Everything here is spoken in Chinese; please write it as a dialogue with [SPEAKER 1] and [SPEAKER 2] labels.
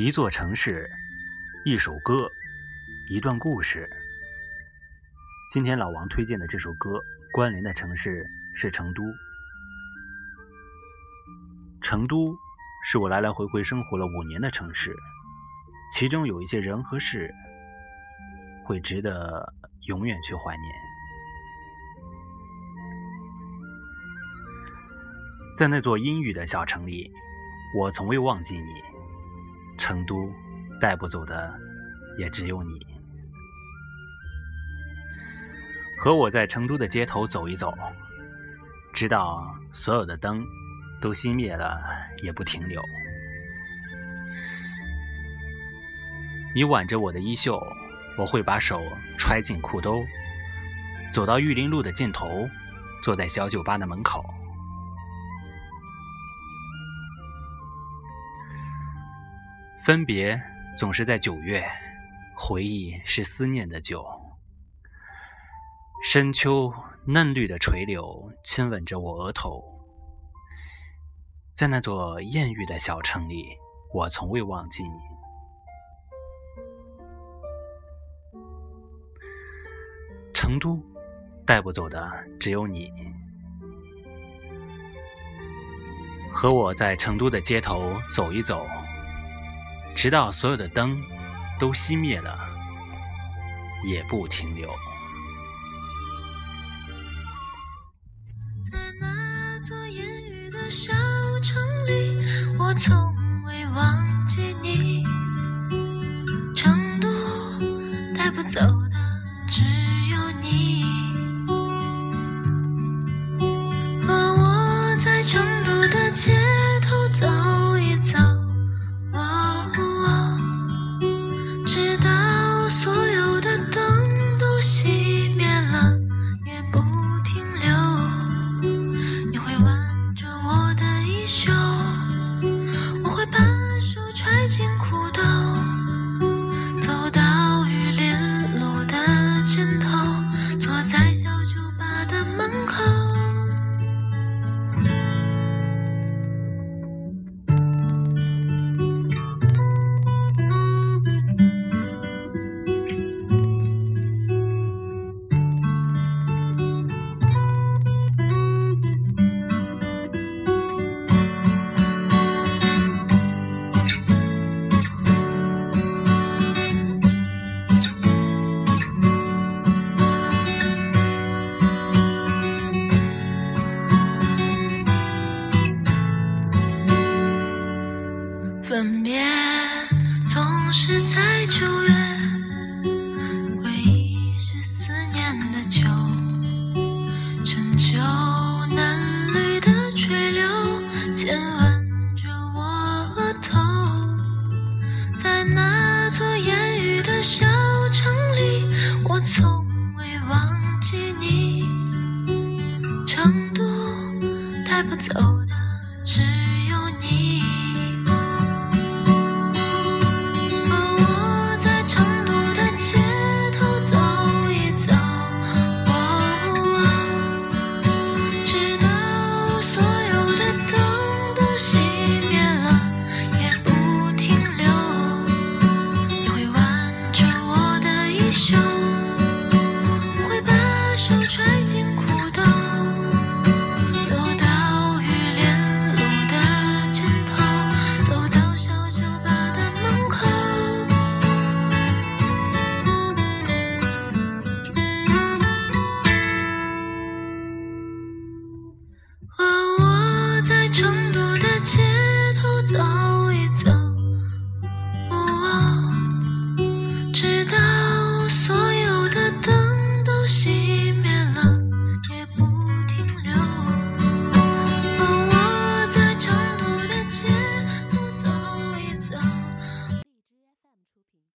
[SPEAKER 1] 一座城市，一首歌，一段故事。今天老王推荐的这首歌，关联的城市是成都。成都是我来来回回生活了五年的城市，其中有一些人和事，会值得永远去怀念。在那座阴郁的小城里，我从未忘记你。成都带不走的也只有你。和我在成都的街头走一走，直到所有的灯都熄灭了也不停留。你挽着我的衣袖，我会把手揣进裤兜，走到玉林路的尽头，坐在小酒吧的门口。分别总是在九月，回忆是思念的酒。深秋嫩绿的垂柳亲吻着我额头，在那座艳遇的小城里，我从未忘记你。成都带不走的只有你，和我在成都的街头走一走。直到所有的灯都熄灭了，也不停留。
[SPEAKER 2] 在那座烟雨的小城里，我从未忘记你。成都带不走的只分别总是在九月，回忆是思念的酒，深秋嫩绿的垂柳亲吻着我额头，在那座烟雨的小城里，我从未忘记你，成都带不走的只有你。